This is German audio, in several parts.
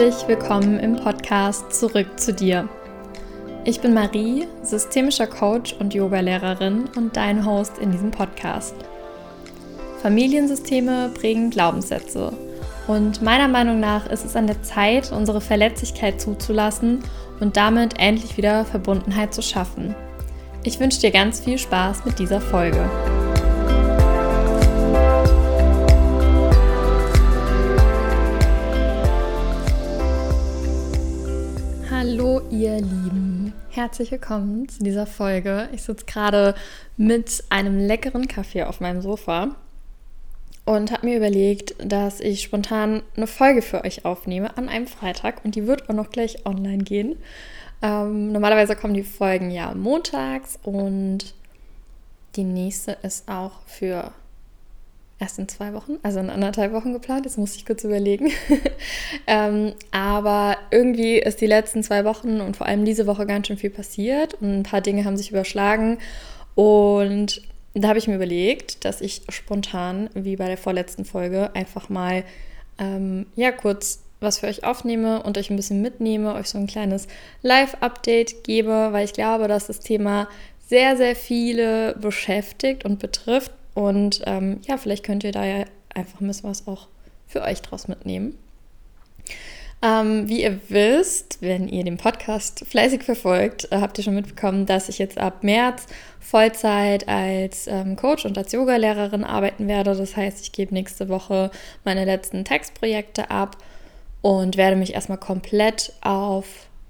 Herzlich willkommen im Podcast Zurück zu dir. Ich bin Marie, systemischer Coach und Yogalehrerin und dein Host in diesem Podcast. Familiensysteme prägen Glaubenssätze und meiner Meinung nach ist es an der Zeit, unsere Verletzlichkeit zuzulassen und damit endlich wieder Verbundenheit zu schaffen. Ich wünsche dir ganz viel Spaß mit dieser Folge. Ihr Lieben, herzlich willkommen zu dieser Folge. Ich sitze gerade mit einem leckeren Kaffee auf meinem Sofa und habe mir überlegt, dass ich spontan eine Folge für euch aufnehme an einem Freitag und die wird auch noch gleich online gehen. Ähm, normalerweise kommen die Folgen ja montags und die nächste ist auch für erst in zwei Wochen, also in anderthalb Wochen geplant. Jetzt muss ich kurz überlegen. ähm, aber irgendwie ist die letzten zwei Wochen und vor allem diese Woche ganz schön viel passiert und ein paar Dinge haben sich überschlagen. Und da habe ich mir überlegt, dass ich spontan, wie bei der vorletzten Folge, einfach mal ähm, ja kurz was für euch aufnehme und euch ein bisschen mitnehme, euch so ein kleines Live-Update gebe, weil ich glaube, dass das Thema sehr, sehr viele beschäftigt und betrifft und ähm, ja, vielleicht könnt ihr da ja einfach ein bisschen was auch für euch draus mitnehmen. Ähm, wie ihr wisst, wenn ihr den Podcast fleißig verfolgt, äh, habt ihr schon mitbekommen, dass ich jetzt ab März Vollzeit als ähm, Coach und als Yogalehrerin arbeiten werde. Das heißt, ich gebe nächste Woche meine letzten Textprojekte ab und werde mich erstmal komplett auf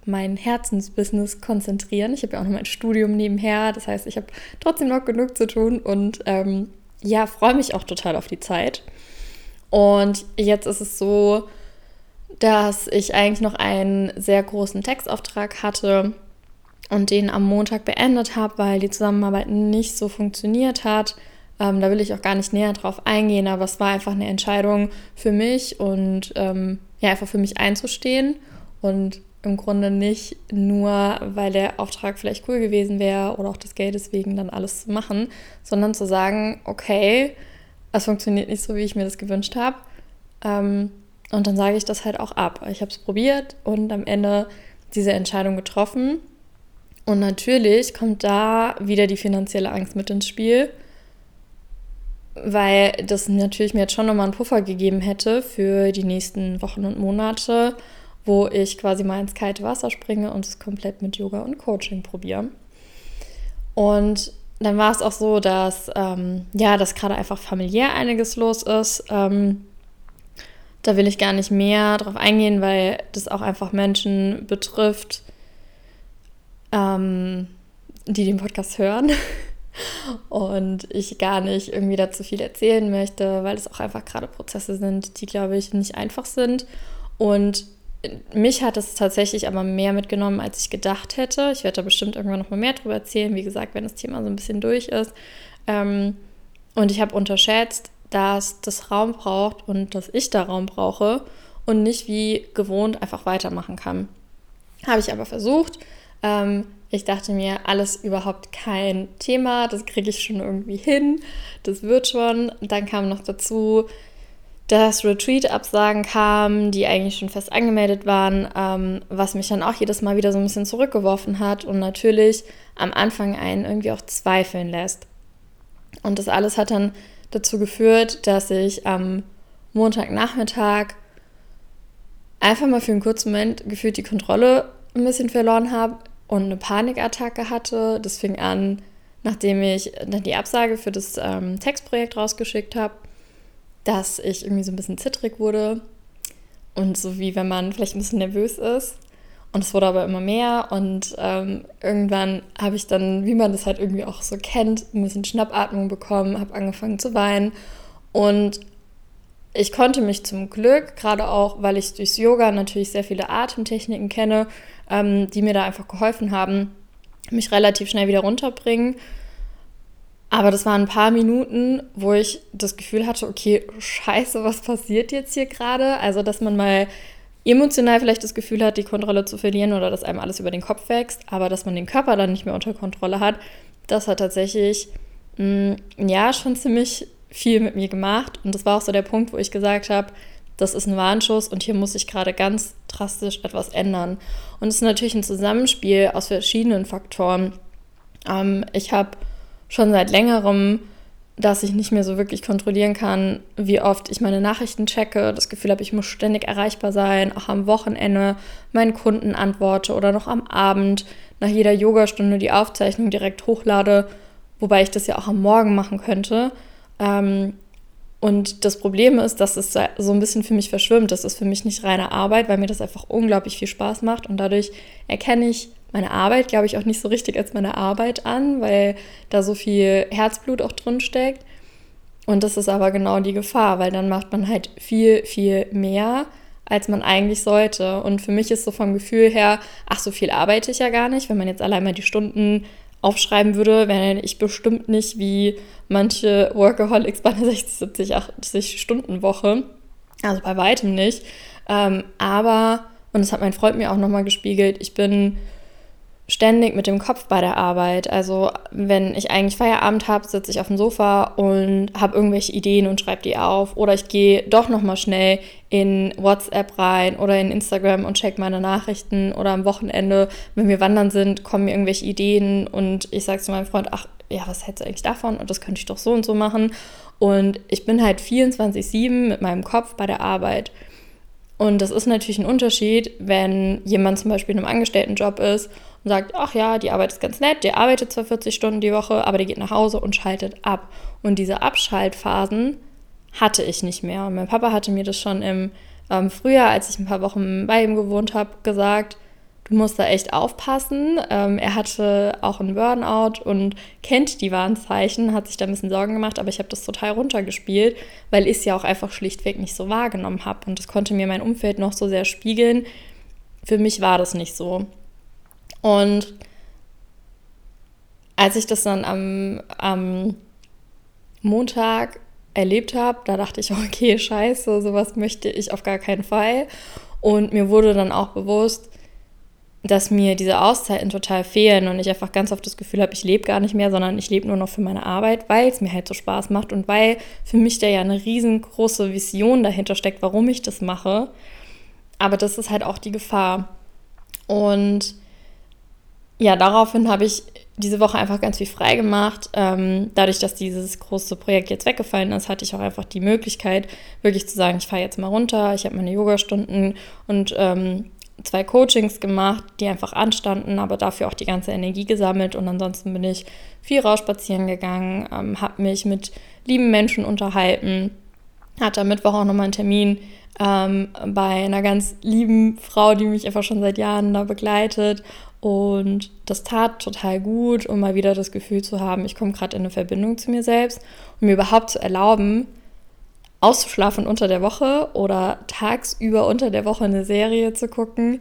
mein Herzensbusiness konzentrieren. Ich habe ja auch noch mein Studium nebenher, das heißt, ich habe trotzdem noch genug zu tun und ähm, ja, freue mich auch total auf die Zeit. Und jetzt ist es so, dass ich eigentlich noch einen sehr großen Textauftrag hatte und den am Montag beendet habe, weil die Zusammenarbeit nicht so funktioniert hat. Ähm, da will ich auch gar nicht näher drauf eingehen, aber es war einfach eine Entscheidung für mich und ähm, ja, einfach für mich einzustehen und im Grunde nicht nur, weil der Auftrag vielleicht cool gewesen wäre oder auch das Geld deswegen dann alles zu machen, sondern zu sagen, okay, es funktioniert nicht so, wie ich mir das gewünscht habe. Ähm, und dann sage ich das halt auch ab. Ich habe es probiert und am Ende diese Entscheidung getroffen. Und natürlich kommt da wieder die finanzielle Angst mit ins Spiel, weil das natürlich mir jetzt schon nochmal einen Puffer gegeben hätte für die nächsten Wochen und Monate, wo ich quasi mal ins kalte Wasser springe und es komplett mit Yoga und Coaching probiere. Und dann war es auch so, dass ähm, ja, dass gerade einfach familiär einiges los ist. Ähm, da will ich gar nicht mehr drauf eingehen, weil das auch einfach Menschen betrifft, ähm, die den Podcast hören. Und ich gar nicht irgendwie dazu viel erzählen möchte, weil es auch einfach gerade Prozesse sind, die, glaube ich, nicht einfach sind. Und mich hat es tatsächlich aber mehr mitgenommen, als ich gedacht hätte. Ich werde da bestimmt irgendwann noch mal mehr drüber erzählen, wie gesagt, wenn das Thema so ein bisschen durch ist. Ähm, und ich habe unterschätzt, dass das Raum braucht und dass ich da Raum brauche und nicht wie gewohnt einfach weitermachen kann. Habe ich aber versucht. Ähm, ich dachte mir, alles überhaupt kein Thema, das kriege ich schon irgendwie hin, das wird schon. Dann kam noch dazu, dass Retreat-Absagen kamen, die eigentlich schon fest angemeldet waren, ähm, was mich dann auch jedes Mal wieder so ein bisschen zurückgeworfen hat und natürlich am Anfang einen irgendwie auch zweifeln lässt. Und das alles hat dann dazu geführt, dass ich am Montagnachmittag einfach mal für einen kurzen Moment gefühlt die Kontrolle ein bisschen verloren habe und eine Panikattacke hatte. Das fing an, nachdem ich dann die Absage für das ähm, Textprojekt rausgeschickt habe, dass ich irgendwie so ein bisschen zittrig wurde und so wie wenn man vielleicht ein bisschen nervös ist. Und es wurde aber immer mehr und ähm, irgendwann habe ich dann, wie man das halt irgendwie auch so kennt, ein bisschen Schnappatmung bekommen, habe angefangen zu weinen und ich konnte mich zum Glück, gerade auch, weil ich durchs Yoga natürlich sehr viele Atemtechniken kenne, ähm, die mir da einfach geholfen haben, mich relativ schnell wieder runterbringen. Aber das waren ein paar Minuten, wo ich das Gefühl hatte, okay, scheiße, was passiert jetzt hier gerade? Also, dass man mal emotional vielleicht das Gefühl hat, die Kontrolle zu verlieren oder dass einem alles über den Kopf wächst, aber dass man den Körper dann nicht mehr unter Kontrolle hat, das hat tatsächlich mh, mm, ja schon ziemlich viel mit mir gemacht. Und das war auch so der Punkt, wo ich gesagt habe, das ist ein Warnschuss und hier muss sich gerade ganz drastisch etwas ändern. Und es ist natürlich ein Zusammenspiel aus verschiedenen Faktoren. Ähm, ich habe schon seit längerem dass ich nicht mehr so wirklich kontrollieren kann, wie oft ich meine Nachrichten checke, das Gefühl habe, ich muss ständig erreichbar sein, auch am Wochenende meinen Kunden antworte oder noch am Abend nach jeder Yogastunde die Aufzeichnung direkt hochlade, wobei ich das ja auch am Morgen machen könnte. Ähm, und das Problem ist, dass es so ein bisschen für mich verschwimmt. Das ist für mich nicht reine Arbeit, weil mir das einfach unglaublich viel Spaß macht und dadurch erkenne ich meine Arbeit, glaube ich, auch nicht so richtig als meine Arbeit an, weil da so viel Herzblut auch drin steckt. Und das ist aber genau die Gefahr, weil dann macht man halt viel, viel mehr, als man eigentlich sollte. Und für mich ist so vom Gefühl her, ach, so viel arbeite ich ja gar nicht. Wenn man jetzt allein mal die Stunden aufschreiben würde, wäre ich bestimmt nicht wie manche Workaholics bei einer 60, 70, 80 Stunden Woche. Also bei weitem nicht. Ähm, aber, und das hat mein Freund mir auch nochmal gespiegelt, ich bin ständig mit dem Kopf bei der Arbeit. Also wenn ich eigentlich Feierabend habe, sitze ich auf dem Sofa und habe irgendwelche Ideen und schreibe die auf. Oder ich gehe doch nochmal schnell in WhatsApp rein oder in Instagram und check meine Nachrichten. Oder am Wochenende, wenn wir wandern sind, kommen mir irgendwelche Ideen und ich sage zu meinem Freund, ach ja, was hältst du eigentlich davon? Und das könnte ich doch so und so machen. Und ich bin halt 24-7 mit meinem Kopf bei der Arbeit. Und das ist natürlich ein Unterschied, wenn jemand zum Beispiel in einem Angestelltenjob ist und sagt, ach ja, die Arbeit ist ganz nett, der arbeitet zwar 40 Stunden die Woche, aber der geht nach Hause und schaltet ab. Und diese Abschaltphasen hatte ich nicht mehr. Und mein Papa hatte mir das schon im ähm, Frühjahr, als ich ein paar Wochen bei ihm gewohnt habe, gesagt, du musst da echt aufpassen. Ähm, er hatte auch einen Burnout und kennt die Warnzeichen, hat sich da ein bisschen Sorgen gemacht, aber ich habe das total runtergespielt, weil ich es ja auch einfach schlichtweg nicht so wahrgenommen habe. Und das konnte mir mein Umfeld noch so sehr spiegeln. Für mich war das nicht so. Und als ich das dann am, am Montag erlebt habe, da dachte ich, okay, scheiße, sowas möchte ich auf gar keinen Fall. Und mir wurde dann auch bewusst, dass mir diese Auszeiten total fehlen und ich einfach ganz oft das Gefühl habe, ich lebe gar nicht mehr, sondern ich lebe nur noch für meine Arbeit, weil es mir halt so Spaß macht und weil für mich da ja eine riesengroße Vision dahinter steckt, warum ich das mache. Aber das ist halt auch die Gefahr. Und ja, daraufhin habe ich diese Woche einfach ganz viel frei gemacht. Ähm, dadurch, dass dieses große Projekt jetzt weggefallen ist, hatte ich auch einfach die Möglichkeit, wirklich zu sagen, ich fahre jetzt mal runter, ich habe meine Yogastunden und ähm, zwei Coachings gemacht, die einfach anstanden, aber dafür auch die ganze Energie gesammelt. Und ansonsten bin ich viel rausspazieren gegangen, ähm, habe mich mit lieben Menschen unterhalten, hatte am Mittwoch auch nochmal einen Termin ähm, bei einer ganz lieben Frau, die mich einfach schon seit Jahren da begleitet. Und das tat total gut, um mal wieder das Gefühl zu haben, ich komme gerade in eine Verbindung zu mir selbst und mir überhaupt zu erlauben, auszuschlafen unter der Woche oder tagsüber unter der Woche eine Serie zu gucken,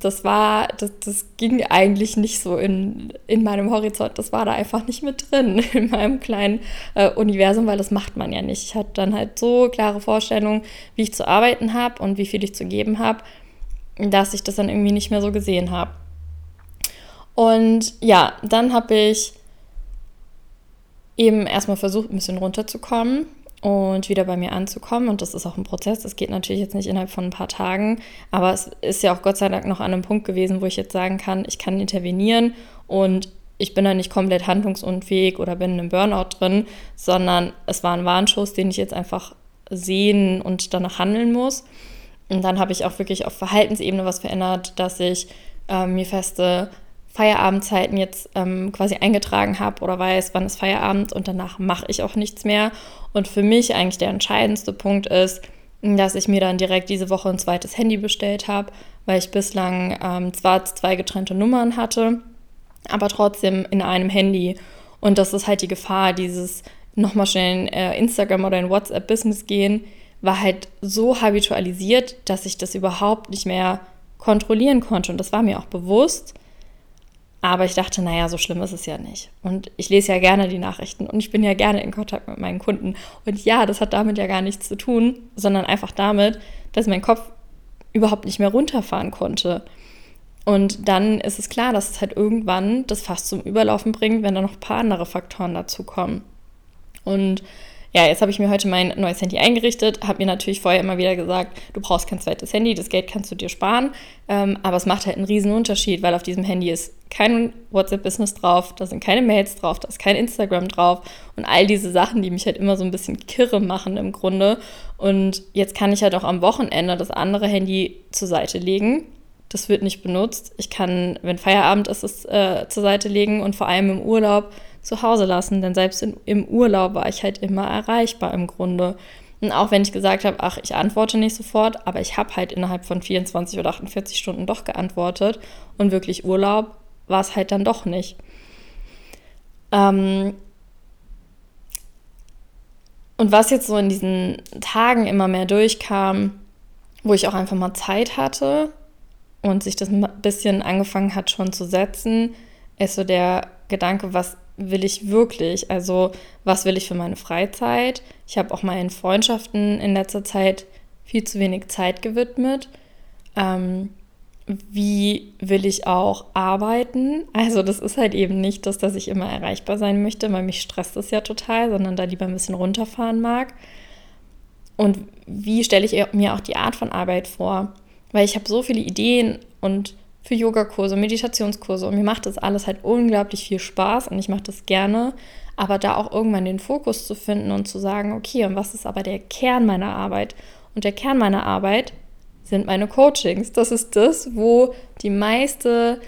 das war, das, das ging eigentlich nicht so in, in meinem Horizont. Das war da einfach nicht mit drin in meinem kleinen äh, Universum, weil das macht man ja nicht. Ich hatte dann halt so klare Vorstellungen, wie ich zu arbeiten habe und wie viel ich zu geben habe, dass ich das dann irgendwie nicht mehr so gesehen habe. Und ja, dann habe ich eben erstmal versucht, ein bisschen runterzukommen und wieder bei mir anzukommen. Und das ist auch ein Prozess. Das geht natürlich jetzt nicht innerhalb von ein paar Tagen. Aber es ist ja auch Gott sei Dank noch an einem Punkt gewesen, wo ich jetzt sagen kann, ich kann intervenieren und ich bin da nicht komplett handlungsunfähig oder bin in einem Burnout drin, sondern es war ein Warnschuss, den ich jetzt einfach sehen und danach handeln muss. Und dann habe ich auch wirklich auf Verhaltensebene was verändert, dass ich äh, mir feste Feierabendzeiten jetzt ähm, quasi eingetragen habe oder weiß, wann ist Feierabend und danach mache ich auch nichts mehr. Und für mich eigentlich der entscheidendste Punkt ist, dass ich mir dann direkt diese Woche ein zweites Handy bestellt habe, weil ich bislang ähm, zwar zwei getrennte Nummern hatte, aber trotzdem in einem Handy. Und das ist halt die Gefahr, dieses nochmal schnell in äh, Instagram oder in WhatsApp Business gehen, war halt so habitualisiert, dass ich das überhaupt nicht mehr kontrollieren konnte. Und das war mir auch bewusst. Aber ich dachte, naja, so schlimm ist es ja nicht. Und ich lese ja gerne die Nachrichten und ich bin ja gerne in Kontakt mit meinen Kunden. Und ja, das hat damit ja gar nichts zu tun, sondern einfach damit, dass mein Kopf überhaupt nicht mehr runterfahren konnte. Und dann ist es klar, dass es halt irgendwann das Fass zum Überlaufen bringt, wenn da noch ein paar andere Faktoren dazu kommen. Und ja, jetzt habe ich mir heute mein neues Handy eingerichtet, habe mir natürlich vorher immer wieder gesagt, du brauchst kein zweites Handy, das Geld kannst du dir sparen. Ähm, aber es macht halt einen riesen Unterschied, weil auf diesem Handy ist kein WhatsApp-Business drauf, da sind keine Mails drauf, da ist kein Instagram drauf und all diese Sachen, die mich halt immer so ein bisschen kirre machen im Grunde. Und jetzt kann ich halt auch am Wochenende das andere Handy zur Seite legen. Das wird nicht benutzt. Ich kann, wenn Feierabend ist, es äh, zur Seite legen und vor allem im Urlaub zu Hause lassen, denn selbst in, im Urlaub war ich halt immer erreichbar im Grunde. Und auch wenn ich gesagt habe, ach, ich antworte nicht sofort, aber ich habe halt innerhalb von 24 oder 48 Stunden doch geantwortet und wirklich Urlaub war es halt dann doch nicht. Ähm und was jetzt so in diesen Tagen immer mehr durchkam, wo ich auch einfach mal Zeit hatte und sich das ein bisschen angefangen hat schon zu setzen, ist so der Gedanke, was will ich wirklich? Also, was will ich für meine Freizeit? Ich habe auch meinen Freundschaften in letzter Zeit viel zu wenig Zeit gewidmet. Ähm, wie will ich auch arbeiten? Also, das ist halt eben nicht das, dass ich immer erreichbar sein möchte, weil mich stresst das ja total, sondern da lieber ein bisschen runterfahren mag. Und wie stelle ich mir auch die Art von Arbeit vor? Weil ich habe so viele Ideen und für Yogakurse, Meditationskurse und mir macht das alles halt unglaublich viel Spaß und ich mache das gerne. Aber da auch irgendwann den Fokus zu finden und zu sagen, okay, und was ist aber der Kern meiner Arbeit? Und der Kern meiner Arbeit sind meine Coachings. Das ist das, wo die meiste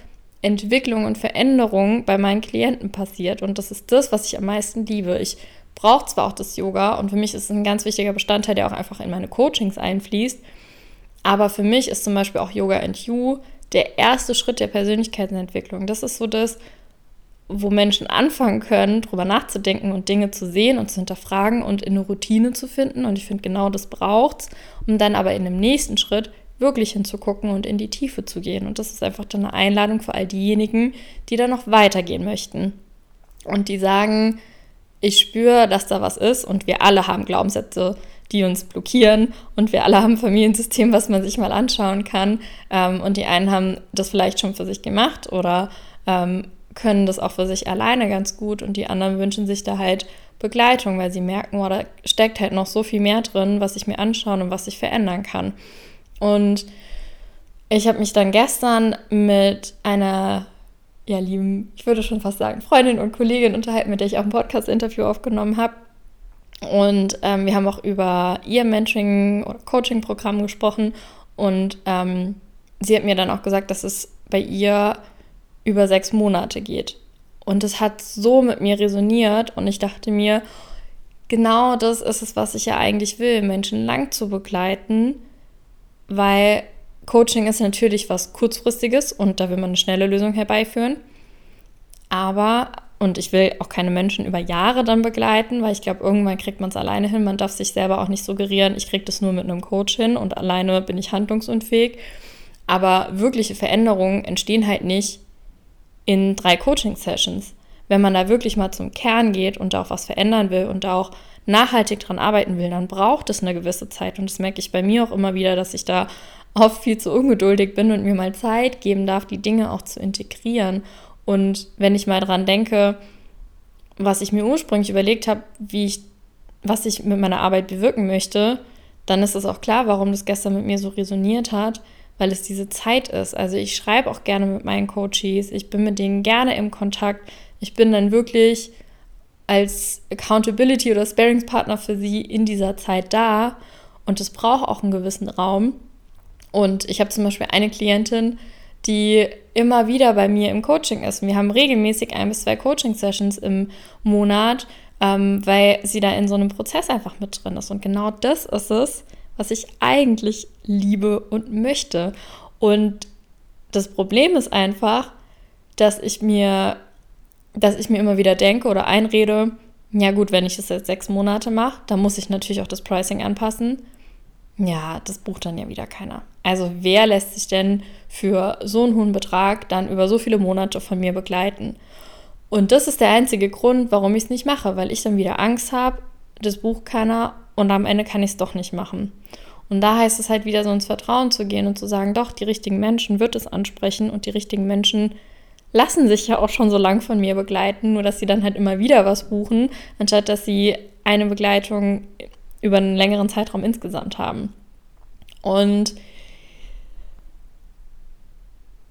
Entwicklung und Veränderung bei meinen Klienten passiert. Und das ist das, was ich am meisten liebe. Ich brauche zwar auch das Yoga und für mich ist es ein ganz wichtiger Bestandteil, der auch einfach in meine Coachings einfließt. Aber für mich ist zum Beispiel auch Yoga and You der erste Schritt der Persönlichkeitsentwicklung. Das ist so das, wo Menschen anfangen können, darüber nachzudenken und Dinge zu sehen und zu hinterfragen und in eine Routine zu finden. Und ich finde, genau das braucht es, um dann aber in dem nächsten Schritt wirklich hinzugucken und in die Tiefe zu gehen. Und das ist einfach dann eine Einladung für all diejenigen, die da noch weitergehen möchten. Und die sagen, ich spüre, dass da was ist und wir alle haben Glaubenssätze, die uns blockieren. Und wir alle haben ein Familiensystem, was man sich mal anschauen kann. Ähm, und die einen haben das vielleicht schon für sich gemacht oder ähm, können das auch für sich alleine ganz gut. Und die anderen wünschen sich da halt Begleitung, weil sie merken, oh, da steckt halt noch so viel mehr drin, was ich mir anschauen und was ich verändern kann. Und ich habe mich dann gestern mit einer ja, lieben, ich würde schon fast sagen, Freundin und Kollegin unterhalten, mit der ich auch ein Podcast-Interview aufgenommen habe. Und ähm, wir haben auch über ihr Mentoring- oder Coaching-Programm gesprochen. Und ähm, sie hat mir dann auch gesagt, dass es bei ihr über sechs Monate geht. Und es hat so mit mir resoniert. Und ich dachte mir, genau das ist es, was ich ja eigentlich will, Menschen lang zu begleiten. Weil Coaching ist natürlich was Kurzfristiges und da will man eine schnelle Lösung herbeiführen. Aber und ich will auch keine Menschen über Jahre dann begleiten, weil ich glaube, irgendwann kriegt man es alleine hin. Man darf sich selber auch nicht suggerieren, ich kriege das nur mit einem Coach hin und alleine bin ich handlungsunfähig. Aber wirkliche Veränderungen entstehen halt nicht in drei Coaching-Sessions. Wenn man da wirklich mal zum Kern geht und da auch was verändern will und da auch nachhaltig dran arbeiten will, dann braucht es eine gewisse Zeit. Und das merke ich bei mir auch immer wieder, dass ich da oft viel zu ungeduldig bin und mir mal Zeit geben darf, die Dinge auch zu integrieren und wenn ich mal dran denke, was ich mir ursprünglich überlegt habe, wie ich, was ich mit meiner Arbeit bewirken möchte, dann ist es auch klar, warum das gestern mit mir so resoniert hat, weil es diese Zeit ist. Also ich schreibe auch gerne mit meinen Coaches, ich bin mit denen gerne im Kontakt. Ich bin dann wirklich als Accountability oder Sparingspartner für sie in dieser Zeit da und es braucht auch einen gewissen Raum. Und ich habe zum Beispiel eine Klientin, die immer wieder bei mir im Coaching ist. Wir haben regelmäßig ein bis zwei Coaching-Sessions im Monat, ähm, weil sie da in so einem Prozess einfach mit drin ist. Und genau das ist es, was ich eigentlich liebe und möchte. Und das Problem ist einfach, dass ich mir, dass ich mir immer wieder denke oder einrede, ja gut, wenn ich das jetzt sechs Monate mache, dann muss ich natürlich auch das Pricing anpassen. Ja, das bucht dann ja wieder keiner. Also wer lässt sich denn für so einen hohen Betrag dann über so viele Monate von mir begleiten? Und das ist der einzige Grund, warum ich es nicht mache, weil ich dann wieder Angst habe, das bucht keiner und am Ende kann ich es doch nicht machen. Und da heißt es halt wieder so ins Vertrauen zu gehen und zu sagen, doch, die richtigen Menschen wird es ansprechen und die richtigen Menschen lassen sich ja auch schon so lang von mir begleiten, nur dass sie dann halt immer wieder was buchen, anstatt dass sie eine Begleitung über einen längeren Zeitraum insgesamt haben. Und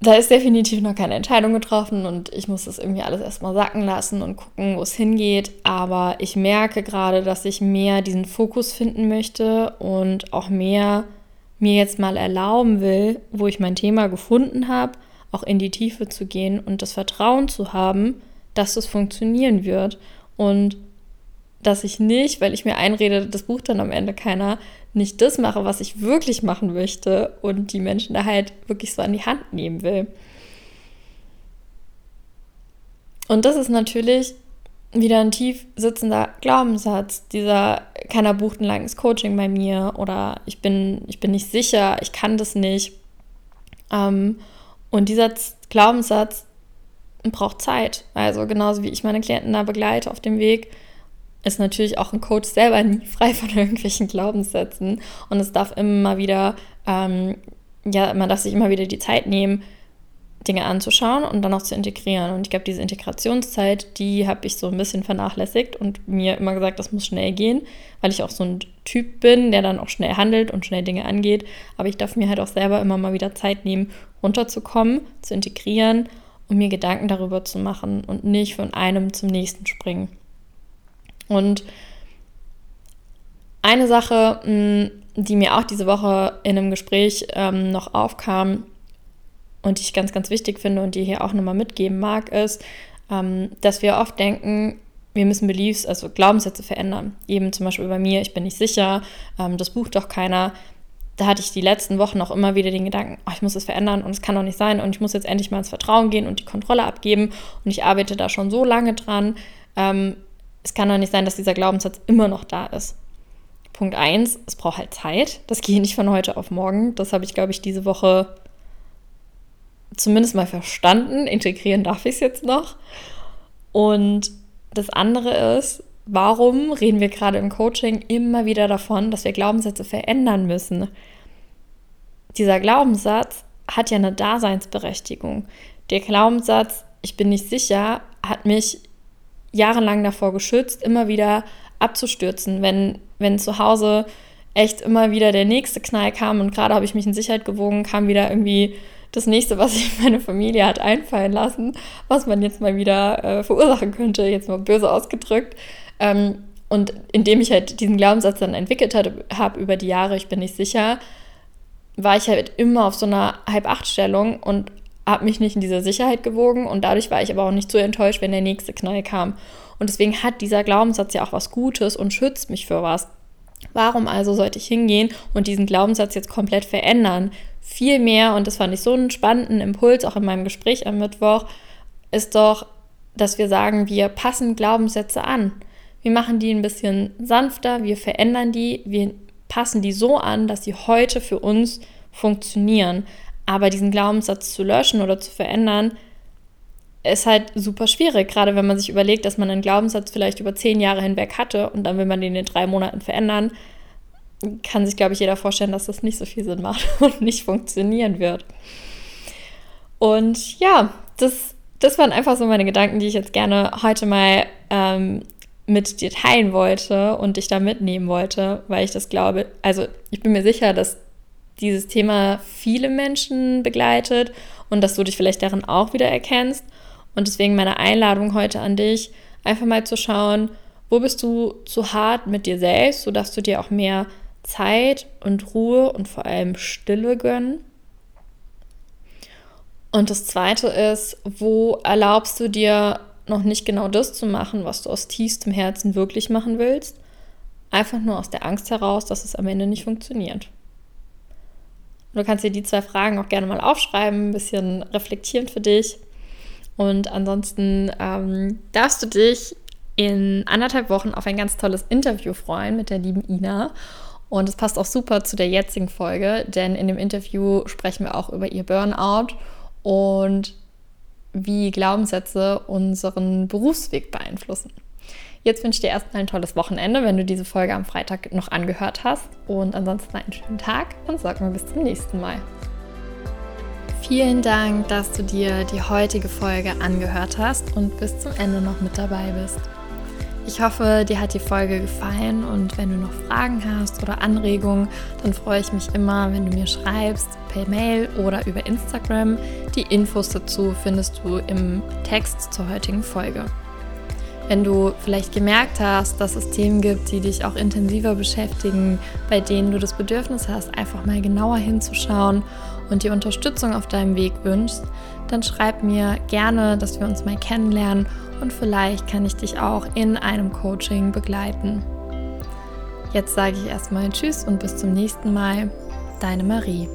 da ist definitiv noch keine Entscheidung getroffen und ich muss das irgendwie alles erstmal sacken lassen und gucken, wo es hingeht. Aber ich merke gerade, dass ich mehr diesen Fokus finden möchte und auch mehr mir jetzt mal erlauben will, wo ich mein Thema gefunden habe, auch in die Tiefe zu gehen und das Vertrauen zu haben, dass es funktionieren wird. Und dass ich nicht, weil ich mir einrede, das bucht dann am Ende keiner, nicht das mache, was ich wirklich machen möchte und die Menschen da halt wirklich so an die Hand nehmen will. Und das ist natürlich wieder ein tief sitzender Glaubenssatz, dieser keiner bucht ein langes Coaching bei mir oder ich bin, ich bin nicht sicher, ich kann das nicht. Ähm, und dieser Glaubenssatz braucht Zeit. Also genauso wie ich meine Klienten da begleite auf dem Weg, ist natürlich auch ein Coach selber nie frei von irgendwelchen Glaubenssätzen. Und es darf immer wieder, ähm, ja, man darf sich immer wieder die Zeit nehmen, Dinge anzuschauen und dann auch zu integrieren. Und ich glaube, diese Integrationszeit, die habe ich so ein bisschen vernachlässigt und mir immer gesagt, das muss schnell gehen, weil ich auch so ein Typ bin, der dann auch schnell handelt und schnell Dinge angeht. Aber ich darf mir halt auch selber immer mal wieder Zeit nehmen, runterzukommen, zu integrieren und mir Gedanken darüber zu machen und nicht von einem zum nächsten springen. Und eine Sache, mm, die mir auch diese Woche in einem Gespräch ähm, noch aufkam und die ich ganz, ganz wichtig finde und die hier auch nochmal mitgeben mag, ist, ähm, dass wir oft denken, wir müssen Beliefs, also Glaubenssätze verändern. Eben zum Beispiel bei mir, ich bin nicht sicher, ähm, das bucht doch keiner. Da hatte ich die letzten Wochen auch immer wieder den Gedanken, oh, ich muss es verändern und es kann doch nicht sein und ich muss jetzt endlich mal ins Vertrauen gehen und die Kontrolle abgeben. Und ich arbeite da schon so lange dran. Ähm, es kann doch nicht sein, dass dieser Glaubenssatz immer noch da ist. Punkt 1, es braucht halt Zeit. Das geht nicht von heute auf morgen. Das habe ich, glaube ich, diese Woche zumindest mal verstanden. Integrieren darf ich es jetzt noch. Und das andere ist, warum reden wir gerade im Coaching immer wieder davon, dass wir Glaubenssätze verändern müssen? Dieser Glaubenssatz hat ja eine Daseinsberechtigung. Der Glaubenssatz, ich bin nicht sicher, hat mich jahrelang davor geschützt, immer wieder abzustürzen, wenn, wenn zu Hause echt immer wieder der nächste Knall kam und gerade habe ich mich in Sicherheit gewogen, kam wieder irgendwie das nächste, was sich meine Familie hat einfallen lassen, was man jetzt mal wieder äh, verursachen könnte, jetzt mal böse ausgedrückt. Ähm, und indem ich halt diesen Glaubenssatz dann entwickelt habe über die Jahre, ich bin nicht sicher, war ich halt immer auf so einer Halb-Acht-Stellung und habe mich nicht in dieser Sicherheit gewogen und dadurch war ich aber auch nicht so enttäuscht, wenn der nächste Knall kam. Und deswegen hat dieser Glaubenssatz ja auch was Gutes und schützt mich für was. Warum also sollte ich hingehen und diesen Glaubenssatz jetzt komplett verändern? Vielmehr, und das fand ich so einen spannenden Impuls auch in meinem Gespräch am Mittwoch, ist doch, dass wir sagen, wir passen Glaubenssätze an. Wir machen die ein bisschen sanfter, wir verändern die, wir passen die so an, dass sie heute für uns funktionieren. Aber diesen Glaubenssatz zu löschen oder zu verändern, ist halt super schwierig, gerade wenn man sich überlegt, dass man einen Glaubenssatz vielleicht über zehn Jahre hinweg hatte und dann will man den in drei Monaten verändern, kann sich, glaube ich, jeder vorstellen, dass das nicht so viel Sinn macht und nicht funktionieren wird. Und ja, das, das waren einfach so meine Gedanken, die ich jetzt gerne heute mal ähm, mit dir teilen wollte und dich da mitnehmen wollte, weil ich das glaube, also ich bin mir sicher, dass dieses Thema viele Menschen begleitet und dass du dich vielleicht darin auch wieder erkennst. Und deswegen meine Einladung heute an dich, einfach mal zu schauen, wo bist du zu hart mit dir selbst, sodass du dir auch mehr Zeit und Ruhe und vor allem Stille gönnen. Und das Zweite ist, wo erlaubst du dir noch nicht genau das zu machen, was du aus tiefstem Herzen wirklich machen willst, einfach nur aus der Angst heraus, dass es am Ende nicht funktioniert. Du kannst dir die zwei Fragen auch gerne mal aufschreiben, ein bisschen reflektierend für dich. Und ansonsten ähm, darfst du dich in anderthalb Wochen auf ein ganz tolles Interview freuen mit der lieben Ina. Und es passt auch super zu der jetzigen Folge, denn in dem Interview sprechen wir auch über ihr Burnout und wie Glaubenssätze unseren Berufsweg beeinflussen. Jetzt wünsche ich dir erstmal ein tolles Wochenende, wenn du diese Folge am Freitag noch angehört hast. Und ansonsten einen schönen Tag und sag mal bis zum nächsten Mal. Vielen Dank, dass du dir die heutige Folge angehört hast und bis zum Ende noch mit dabei bist. Ich hoffe, dir hat die Folge gefallen und wenn du noch Fragen hast oder Anregungen, dann freue ich mich immer, wenn du mir schreibst, per Mail oder über Instagram. Die Infos dazu findest du im Text zur heutigen Folge. Wenn du vielleicht gemerkt hast, dass es Themen gibt, die dich auch intensiver beschäftigen, bei denen du das Bedürfnis hast, einfach mal genauer hinzuschauen und die Unterstützung auf deinem Weg wünschst, dann schreib mir gerne, dass wir uns mal kennenlernen und vielleicht kann ich dich auch in einem Coaching begleiten. Jetzt sage ich erstmal Tschüss und bis zum nächsten Mal. Deine Marie.